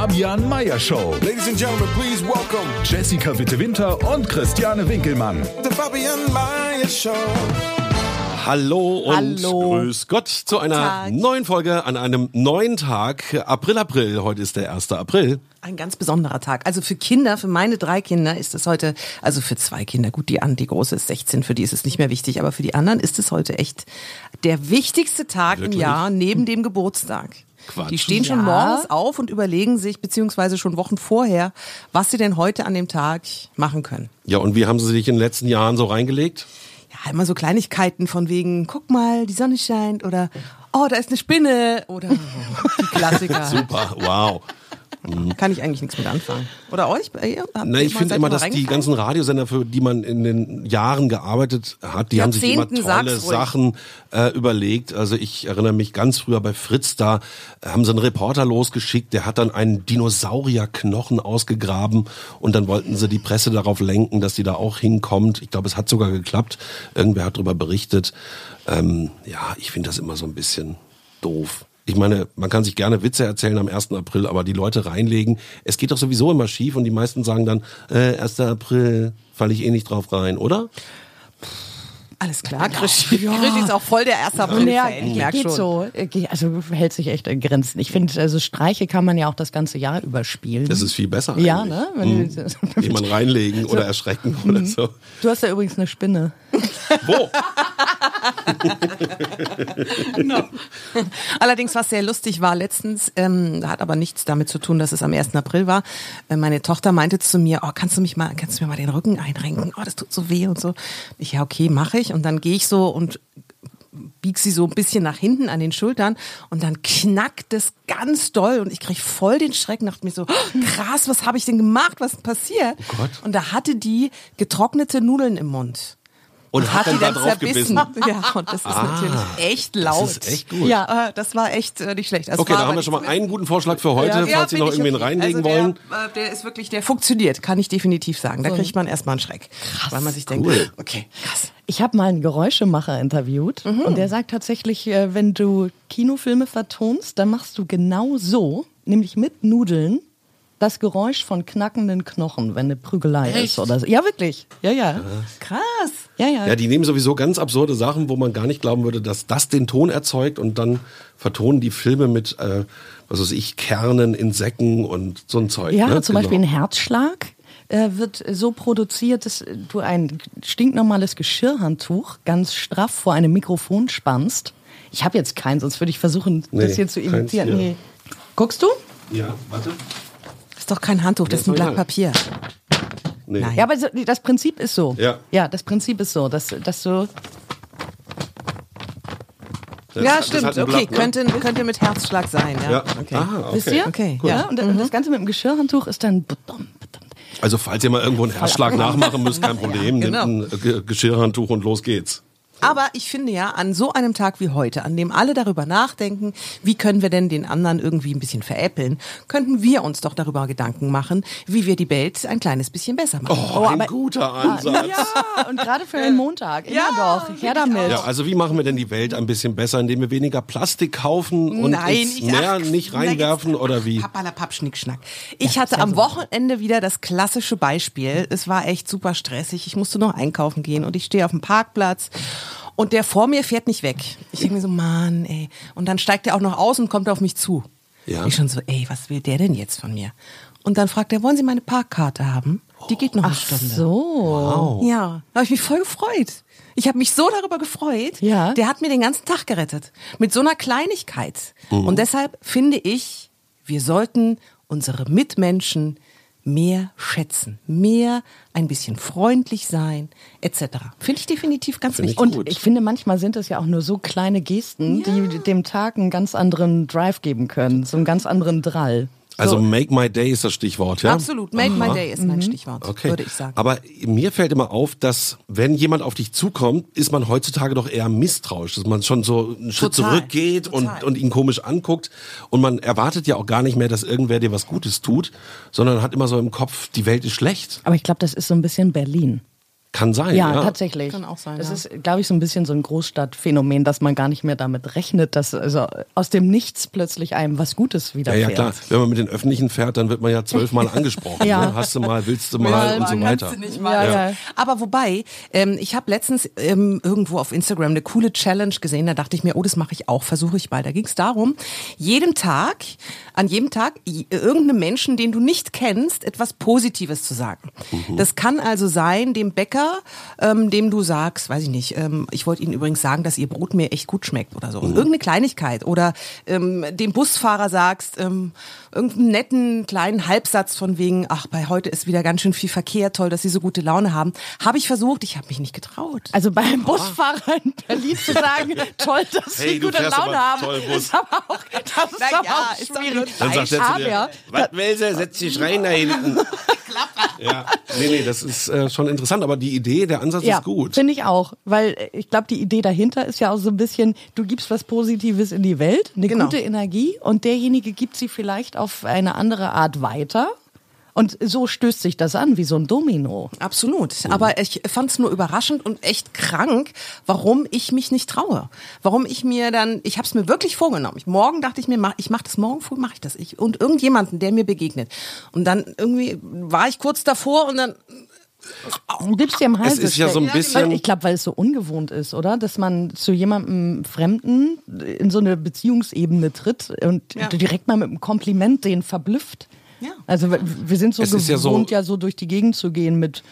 Fabian Meyer Show. Ladies and gentlemen, please welcome Jessica Witte Winter und Christiane Winkelmann. the Fabian Mayer Show. Hallo und Hallo. grüß Gott zu einer Tag. neuen Folge an einem neuen Tag. April, April. Heute ist der 1. April. Ein ganz besonderer Tag. Also für Kinder, für meine drei Kinder ist es heute, also für zwei Kinder, gut, die, an- die große ist 16, für die ist es nicht mehr wichtig, aber für die anderen ist es heute echt der wichtigste Tag Wirklich? im Jahr neben dem Geburtstag. Quatsch. Die stehen schon Ja. morgens auf und überlegen sich, beziehungsweise schon Wochen vorher, was sie denn heute an dem Tag machen können. Ja, und wie haben Sie sich in den letzten Jahren so reingelegt? Ja, immer so Kleinigkeiten von wegen, guck mal, die Sonne scheint oder oh, da ist eine Spinne oder die Klassiker. Super, wow. Kann ich eigentlich nichts mit anfangen. Oder euch? Na, ich finde immer, dass die ganzen Radiosender, für die man in den Jahren gearbeitet hat, die haben sich immer tolle. Sachen äh, überlegt. Also ich erinnere mich ganz früher bei Fritz, da äh, haben sie einen Reporter losgeschickt, der hat dann einen Dinosaurierknochen ausgegraben und dann wollten sie die Presse darauf lenken, dass die da auch hinkommt. Ich glaube, es hat sogar geklappt. Irgendwer hat darüber berichtet. Ähm, ja, ich finde das immer so ein bisschen doof. Ich meine, man kann sich gerne Witze erzählen am 1. April, aber die Leute reinlegen, es geht doch sowieso immer schief und die meisten sagen dann, äh, 1. April, falle ich eh nicht drauf rein, oder? Alles klar, Krischi. Krischi ist auch voll der 1. April-Fan, Ja, ich merk geht schon. so. Äh, Also hält sich echt in Grenzen. Ich finde, also Streiche kann man ja auch das ganze Jahr überspielen. Das ist viel besser. ja, eigentlich. ne? Wenn Mhm. du, Jemand reinlegen oder erschrecken oder so. du hast ja übrigens eine Spinne. Wo? Allerdings, was sehr lustig war letztens, ähm, hat aber nichts damit zu tun, dass es am 1. April war. Äh, meine Tochter meinte zu mir, oh, kannst du mich mal, kannst du mir mal den Rücken einrenken? Oh, das tut so weh und so. Ich, ja, okay, mache ich. Und dann gehe ich so und bieg sie so ein bisschen nach hinten an den Schultern und dann knackt es ganz doll und ich krieg voll den Schreck, dachte mir so, oh, krass, was habe ich denn gemacht, was ist passiert? Oh Gott. Und da hatte die getrocknete Nudeln im Mund. Und hat, die dann da dann drauf gebissen. Ja, und das ist natürlich echt laut. Das ist echt gut. Ja, äh, das war echt äh, nicht schlecht. Das Okay, war da haben wir schon mal einen guten Vorschlag für heute, Ja, falls Sie noch irgendwen okay. reinlegen also wollen. Der, äh, der ist wirklich, der funktioniert, kann ich definitiv sagen. Da kriegt man erstmal einen Schreck. Krass. Weil man sich denkt, Cool. okay, krass. Ich habe mal einen Geräuschemacher interviewt Mhm. und der sagt tatsächlich, äh, wenn du Kinofilme vertonst, dann machst du genau so, nämlich mit Nudeln, das Geräusch von knackenden Knochen, wenn eine Prügelei ist oder so. Ja, wirklich. Ja, ja. Krass. Ja, ja. Ja, die nehmen sowieso ganz absurde Sachen, wo man gar nicht glauben würde, dass das den Ton erzeugt und dann vertonen die Filme mit, äh, was weiß ich, Kernen, Insekten und so ein Zeug. Ja, ne? zum Beispiel Genau. ein Herzschlag äh, wird so produziert, dass du ein stinknormales Geschirrhandtuch ganz straff vor einem Mikrofon spannst. Ich habe jetzt keinen, sonst würde ich versuchen, Nee, das hier zu keins imitieren. hier. Nee. Guckst du? Ja, warte. Das ist doch kein Handtuch, das ist ein Blatt. Papier. Nee. Nein. Ja, aber das Prinzip ist so. Ja. Ja, das Prinzip ist so, dass, dass du. Das- ja, stimmt. ein okay, Blatt, ne? könnte, könnte mit Herzschlag sein. Ja. Ja. Okay. Ah, okay. Wisst ihr? Okay, Ja, ja. und, und das Ganze mit dem Geschirrhandtuch ist dann. Also falls ihr mal irgendwo einen Herzschlag nachmachen müsst, kein Problem. genau. Nehmt ein äh, Geschirrhandtuch und los geht's. Aber ich finde ja, an so einem Tag wie heute, an dem alle darüber nachdenken, wie können wir denn den anderen irgendwie ein bisschen veräppeln, könnten wir uns doch darüber Gedanken machen, wie wir die Welt ein kleines bisschen besser machen. Oh, ein guter Ansatz. Ja, und gerade für den Montag. Immer Ja, doch. Her damit. Ja, also wie machen wir denn die Welt ein bisschen besser, indem wir weniger Plastik kaufen und ins ich- Meer ach, nicht reinwerfen oder wie? Pappalapapp, Schnickschnack. Ich hatte am Wochenende wieder das klassische Beispiel. Es war echt super stressig. Ich musste noch einkaufen gehen und ich stehe auf dem Parkplatz und der vor mir fährt nicht weg. Ich denke mir so, Mann, ey. Und dann steigt er auch noch aus und kommt auf mich zu. Ja. Ich schon so, ey, was will der denn jetzt von mir? Und dann fragt er, wollen Sie meine Parkkarte haben? Die geht noch eine Stunde. So. Ja, da habe ich mich voll gefreut. Ich habe mich so darüber gefreut. Ja. Der hat mir den ganzen Tag gerettet. Mit so einer Kleinigkeit. Und deshalb finde ich, wir sollten unsere Mitmenschen mehr schätzen, mehr ein bisschen freundlich sein, etc. Finde ich definitiv ganz Finde ich wichtig. Und ich finde, manchmal sind es ja auch nur so kleine Gesten, die dem Tag einen ganz anderen Drive geben können, so einen ganz anderen Drall. Also make my day ist das Stichwort, ja? Absolut, make my day ist mein Stichwort, Okay. würde ich sagen. Aber mir fällt immer auf, dass wenn jemand auf dich zukommt, ist man heutzutage doch eher misstrauisch, dass man schon so einen Schritt Total, zurückgeht und, total. und ihn komisch anguckt. Und man erwartet ja auch gar nicht mehr, dass irgendwer dir was Gutes tut, sondern hat immer so im Kopf, die Welt ist schlecht. Aber ich glaube, das ist so ein bisschen Berlin. Kann sein, Ja, ja. tatsächlich. Kann auch sein, Das ja. ist, glaube ich, so ein bisschen so ein Großstadtphänomen, dass man gar nicht mehr damit rechnet, dass also aus dem Nichts plötzlich einem was Gutes Ja, widerfährt. ja, klar. Wenn man mit den Öffentlichen fährt, dann wird man ja zwölfmal angesprochen. Ja. ne? Hast du mal, willst du mal und so weiter. Ja, ja. Aber wobei, ähm, ich habe letztens ähm, irgendwo auf Instagram eine coole Challenge gesehen, da dachte ich mir, oh, das mache ich auch, versuche ich mal. Da ging es darum, jedem Tag, an jedem Tag irgendeinem Menschen, den du nicht kennst, etwas Positives zu sagen. Das kann also sein, dem Bäcker, ähm, dem du sagst, weiß ich nicht, ähm, ich wollte Ihnen übrigens sagen, dass Ihr Brot mir echt gut schmeckt oder so. Irgendeine Kleinigkeit. Oder ähm, dem Busfahrer sagst, ähm, irgendeinen netten kleinen Halbsatz von wegen, ach, bei heute ist wieder ganz schön viel Verkehr, toll, dass Sie so gute Laune haben. Habe ich versucht, ich habe mich nicht getraut. Also beim Busfahrer in Berlin zu sagen, toll, dass Hey, Sie gute Laune aber haben, toll Bus. ist aber auch, das ist Na aber ja, auch ist schwierig. Dann sagt er zu dir, was will sie, setz dich rein da hinten. ja, nee, nee, das ist äh, schon interessant, aber die Idee, der Ansatz ja, ist gut. finde ich auch, weil äh, ich glaube, die Idee dahinter ist ja auch so ein bisschen, du gibst was Positives in die Welt, eine Genau. gute Energie und derjenige gibt sie vielleicht auf eine andere Art weiter und so stößt sich das an wie so ein Domino. Absolut. Aber ich fand es nur überraschend und echt krank, warum ich mich nicht traue. Warum ich mir dann, ich habe es mir wirklich vorgenommen. Ich, morgen dachte ich mir, mach, ich mache das morgen früh, mache ich das. Ich, und irgendjemanden, der mir begegnet. Und dann irgendwie war ich kurz davor und dann gibst dir im Hals. ist ja so ein bisschen- Ich glaube, weil es so ungewohnt ist, oder? Dass man zu jemandem Fremden in so eine Beziehungsebene tritt und Ja. direkt mal mit einem Kompliment den verblüfft. Ja. Also wir- sind so Es gewohnt, ja ja so- so, durch die Gegend zu gehen mit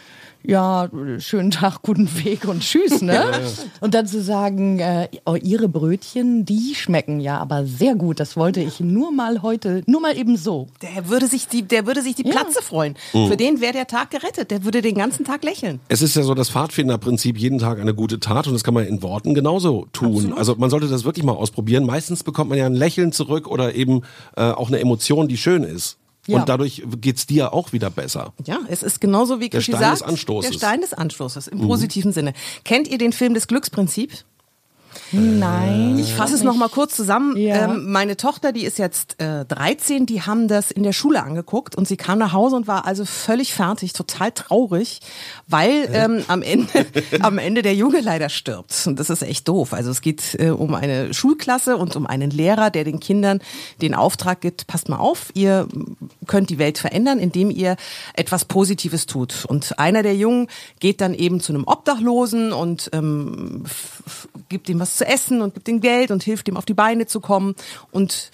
ja, schönen Tag, guten Weg und tschüss, ne? Und dann zu sagen, äh, oh, ihre Brötchen, die schmecken ja aber sehr gut. Das wollte ich nur mal heute, nur mal eben so. der würde sich die, der würde sich die Ja. Platze freuen. Mhm. Für den wäre der Tag gerettet. Der würde den ganzen Tag lächeln. Es ist ja so das Pfadfinderprinzip, jeden Tag eine gute Tat und das kann man in Worten genauso tun. Also man sollte das wirklich mal ausprobieren. Meistens bekommt man ja ein Lächeln zurück oder eben äh, auch eine Emotion, die schön ist. Ja. Und dadurch geht's dir auch wieder besser. Ja, es ist genauso wie Der Stein sagt. des Anstoßes. Der Stein des Anstoßes im positiven Sinne. Kennt ihr den Film des Glücksprinzips? Nein. Ich fasse es noch mal kurz zusammen. Ja. Ähm, meine Tochter, die ist jetzt äh, 13, die haben das in der Schule angeguckt und sie kam nach Hause und war also völlig fertig, total traurig, weil ähm, am Ende am Ende der Junge leider stirbt und das ist echt doof. Also es geht äh, um eine Schulklasse und um einen Lehrer, der den Kindern den Auftrag gibt: Passt mal auf, ihr könnt die Welt verändern, indem ihr etwas Positives tut. Und einer der Jungen geht dann eben zu einem Obdachlosen und ähm, gibt ihm was zu essen und gibt ihm Geld und hilft ihm auf die Beine zu kommen. Und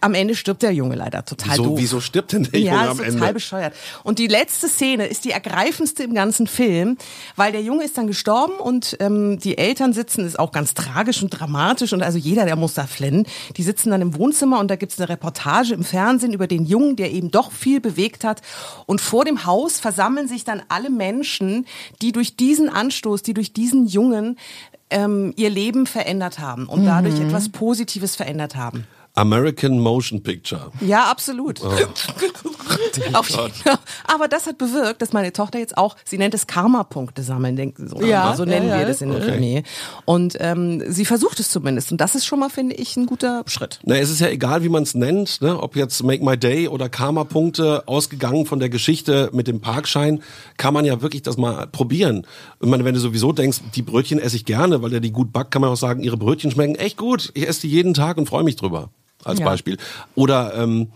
am Ende stirbt der Junge leider total Wieso, doof. wieso stirbt denn der Junge ja, am ist total Ende? bescheuert. Und die letzte Szene ist die ergreifendste im ganzen Film, weil der Junge ist dann gestorben und ähm, die Eltern sitzen, ist auch ganz tragisch und dramatisch und also jeder, der muss da flennen. Die sitzen dann im Wohnzimmer und da gibt's eine Reportage im Fernsehen über den Jungen, der eben doch viel bewegt hat. Und vor dem Haus versammeln sich dann alle Menschen, die durch diesen Anstoß, die durch diesen Jungen ähm, ihr Leben verändert haben und dadurch etwas Positives verändert haben. American Motion Picture. Ja, absolut. Oh. Auf jeden- Aber das hat bewirkt, dass meine Tochter jetzt auch, sie nennt es Karma-Punkte sammeln, denk- so, Ja, so nennen ja, wir ja. das in der Familie. Und ähm, sie versucht es zumindest. Und das ist schon mal, finde ich, ein guter Schritt. Na, es ist ja egal, wie man es nennt, ne? ob jetzt Make My Day oder Karma-Punkte, ausgegangen von der Geschichte mit dem Parkschein, kann man ja wirklich das mal probieren. Ich meine, wenn du sowieso denkst, die Brötchen esse ich gerne, weil der die gut backt, kann man auch sagen, ihre Brötchen schmecken echt gut. Ich esse die jeden Tag und freue mich drüber, als Ja. Beispiel. Oder ähm,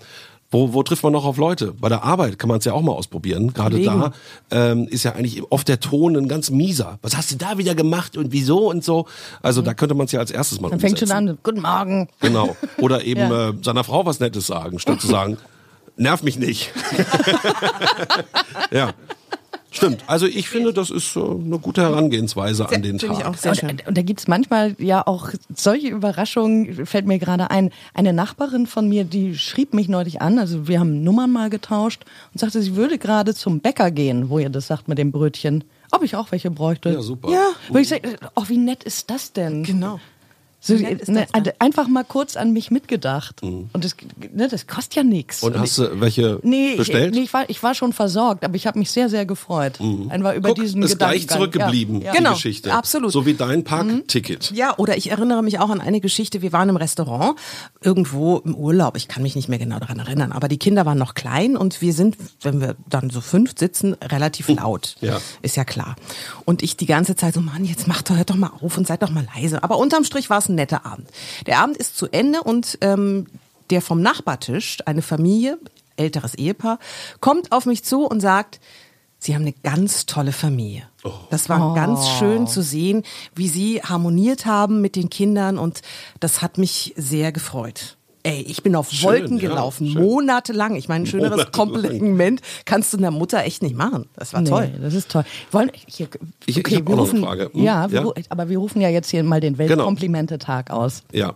wo, wo trifft man noch auf Leute? Bei der Arbeit kann man es ja auch mal ausprobieren. Gerade da ähm, ist ja eigentlich oft der Ton ein ganz mieser. Was hast du da wieder gemacht und wieso und so? Also da könnte man es ja als erstes mal Dann fängt schon umsetzen. an, guten Morgen. Genau. Oder eben Ja. äh, seiner Frau was Nettes sagen, statt zu sagen, nerv mich nicht. ja. Stimmt. Also ich finde, das ist so eine gute Herangehensweise an den Finde ich Tag. auch sehr schön. Und, und da gibt's manchmal ja auch solche Überraschungen, fällt mir gerade ein. Eine Nachbarin von mir, die schrieb mich neulich an, also wir haben Nummern mal getauscht und sagte, sie würde gerade zum Bäcker gehen, wo ihr das sagt mit dem Brötchen, ob ich auch welche bräuchte. Ja, super. Ja, wo ich sage, oh, wie nett ist das denn? Genau. So, ne, einfach mal kurz an mich mitgedacht. Und das, ne, das kostet ja nichts. Und hast du welche Nee, bestellt? Ich, nee ich, war, ich war schon versorgt, aber ich habe mich sehr, sehr gefreut. Einfach über Guck, diesen ist gleich zurückgeblieben, Ja. die Genau, Geschichte. absolut. So wie dein Parkticket. Ja, oder ich erinnere mich auch an eine Geschichte. Wir waren im Restaurant, irgendwo im Urlaub. Ich kann mich nicht mehr genau daran erinnern. Aber die Kinder waren noch klein und wir sind, wenn wir dann so fünf sitzen, relativ laut. Ja. Ist ja klar. Und ich die ganze Zeit so, Mann, jetzt macht doch, hört doch mal auf und seid doch mal leise. Aber unterm Strich war es ein netter Abend. Der Abend ist zu Ende und ähm, der vom Nachbartisch, eine Familie, älteres Ehepaar, kommt auf mich zu und sagt, Sie haben eine ganz tolle Familie. Das war ganz schön zu sehen, wie Sie harmoniert haben mit den Kindern und das hat mich sehr gefreut. Ey, ich bin auf Schön, Wolken ja, gelaufen, schön. monatelang. Ich meine, ein schöneres Monatelang. Kompliment kannst du einer Mutter echt nicht machen. Das war Nee, toll. das ist toll. Wollen, hier, Ich- ich okay, hab wir auch noch eine rufen, Frage. Hm? Ja, wir, Ja? aber wir rufen ja jetzt hier mal den Genau. Weltkomplimente-Tag aus. Ja.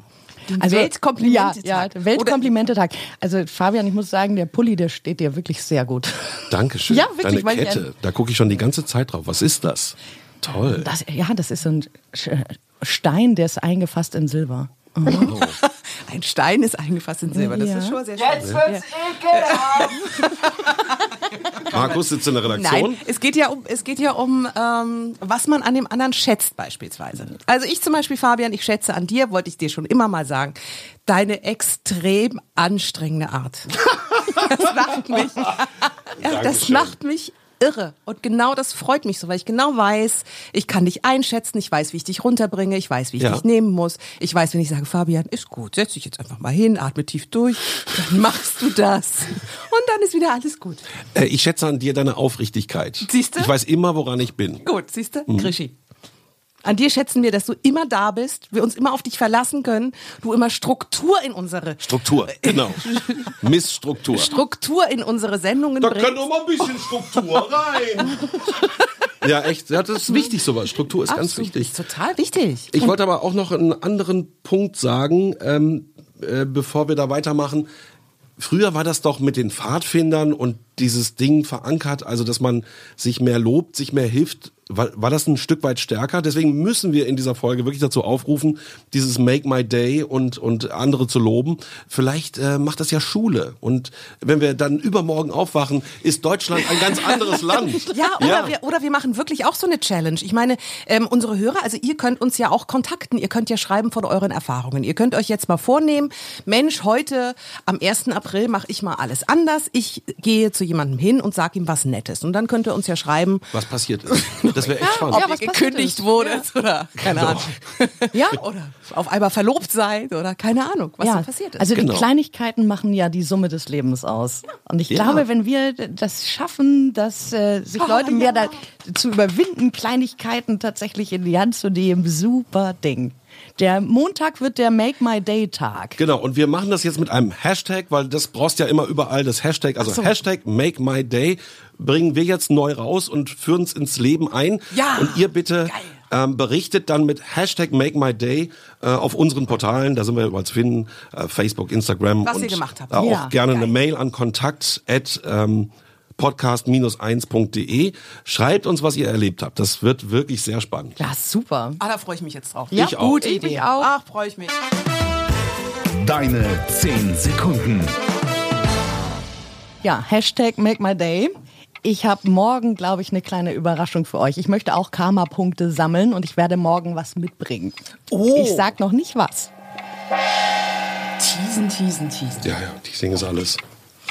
Also, Weltkomplimente-Tag. Ja, ja, Weltkomplimente-Tag. Also Fabian, ich muss sagen, der Pulli, der steht dir wirklich sehr gut. Dankeschön. Ja, wirklich, weil Deine ich Kette, da gucke ich schon die ganze Zeit drauf. Was ist das? Toll. Das, ja, das ist so ein Stein, der ist eingefasst in Silber. Ein Stein ist eingefasst in Silber. Das Ja. ist schon sehr schön. Markus sitzt in der Redaktion. Nein, es geht ja um, es geht ja um ähm, was man an dem anderen schätzt beispielsweise. Also ich zum Beispiel, Fabian, ich schätze an dir, wollte ich dir schon immer mal sagen, deine extrem anstrengende Art. Das macht mich, ja, das macht mich irre. Und genau das freut mich so, weil ich genau weiß, ich kann dich einschätzen, ich weiß, wie ich dich runterbringe, ich weiß, wie ich Ja. dich nehmen muss. Ich weiß, wenn ich sage, Fabian, ist gut, setz dich jetzt einfach mal hin, atme tief durch, dann machst du das. Und dann ist wieder alles gut. Äh, ich schätze an dir deine Aufrichtigkeit. Siehste? Ich weiß immer, woran ich bin. Gut, siehst du? Mhm. Krischi. An dir schätzen wir, dass du immer da bist, wir uns immer auf dich verlassen können, du immer Struktur in unsere Struktur, genau. Missstruktur. Struktur in unsere Sendungen Da bringst. kann doch mal ein bisschen Struktur rein. ja, echt. Ja, das ist wichtig sowas. Struktur ist ganz Absolut, wichtig. Ist total wichtig. Ich wollte aber auch noch einen anderen Punkt sagen, ähm, äh, bevor wir da weitermachen. Früher war das doch mit den Pfadfindern und dieses Ding verankert, also dass man sich mehr lobt, sich mehr hilft. War, war das ein Stück weit stärker? Deswegen müssen wir in dieser Folge wirklich dazu aufrufen, dieses Make My Day und, und andere zu loben. Vielleicht äh, macht das ja Schule. Und wenn wir dann übermorgen aufwachen, ist Deutschland ein ganz anderes Land. Ja oder, Wir, oder wir machen wirklich auch so eine Challenge. Ich meine, ähm, unsere Hörer, also ihr könnt uns ja auch kontakten, ihr könnt ja schreiben von euren Erfahrungen. Ihr könnt euch jetzt mal vornehmen, Mensch, heute am 1. April mache ich mal alles anders. Ich gehe zu jemandem hin und sage ihm was Nettes. Und dann könnt ihr uns ja schreiben, Was passiert ist. Das wäre echt spannend. ob Ja, ihr was passiert gekündigt wurdet oder keine Genau. Ahnung. Ja. Oder auf einmal verlobt seid oder keine Ahnung, was ja, so passiert ist. Also Genau. die Kleinigkeiten machen ja die Summe des Lebens aus. Und ich Ja. glaube, wenn wir das schaffen, dass äh, sich Leute mehr da, zu überwinden, Kleinigkeiten tatsächlich in die Hand zu nehmen, super Ding. Der Montag wird der Make My Day Tag. Genau, und wir machen das jetzt mit einem Hashtag, weil das brauchst ja immer überall das Hashtag. Also so. Hashtag Make My Day bringen wir jetzt neu raus und führen es ins Leben ein. Ja. Und ihr bitte ähm, berichtet dann mit Hashtag Make My Day äh, auf unseren Portalen, da sind wir überall zu finden, äh, Facebook, Instagram. Was und ihr gemacht habt. Äh, auch Ja, gerne eine geil. Mail an kontakt at, ähm, podcast-1.de. Schreibt uns, was ihr erlebt habt. Das wird wirklich sehr spannend. Ja, super. Ah, da freue ich mich jetzt drauf. Ja, Ich auch. Gute Ich Idee. auch. Ach, freue ich mich. Deine 10 Sekunden. Ja, Hashtag Make My Day. Ich habe morgen, glaube ich, eine kleine Überraschung für euch. Ich möchte auch Karma-Punkte sammeln und ich werde morgen was mitbringen. Oh. Ich sag noch nicht was. Teasen, teasen, teasen. Ja, ja, die singen es alles.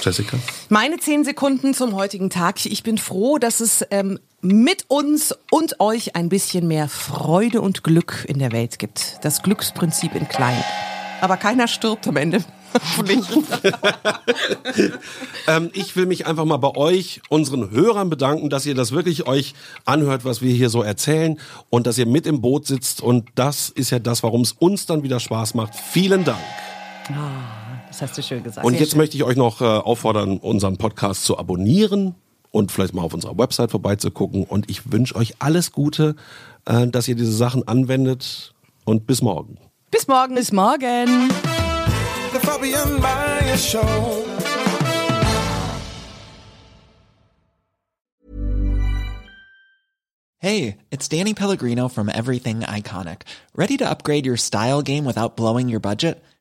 Jessica? Meine zehn Sekunden zum heutigen Tag. Ich bin froh, dass es ähm, mit uns und euch ein bisschen mehr Freude und Glück in der Welt gibt. Das Glücksprinzip in klein. Aber keiner stirbt am Ende. Ähm, ich will mich einfach mal bei euch, unseren Hörern bedanken, dass ihr das wirklich euch anhört, was wir hier so erzählen und dass ihr mit im Boot sitzt. Und das ist ja das, warum es uns dann wieder Spaß macht. Vielen Dank. Das hast du schön gesagt. Und jetzt möchte ich euch noch äh, auffordern, unseren Podcast zu abonnieren und vielleicht mal auf unserer Website vorbeizugucken. Und ich wünsche euch alles Gute, äh, dass ihr diese Sachen anwendet und bis morgen. Bis morgen. Bis morgen. The Fabian Myers Show. Hey, it's Danny Pellegrino from Everything Iconic. Ready to upgrade your style game without blowing your budget?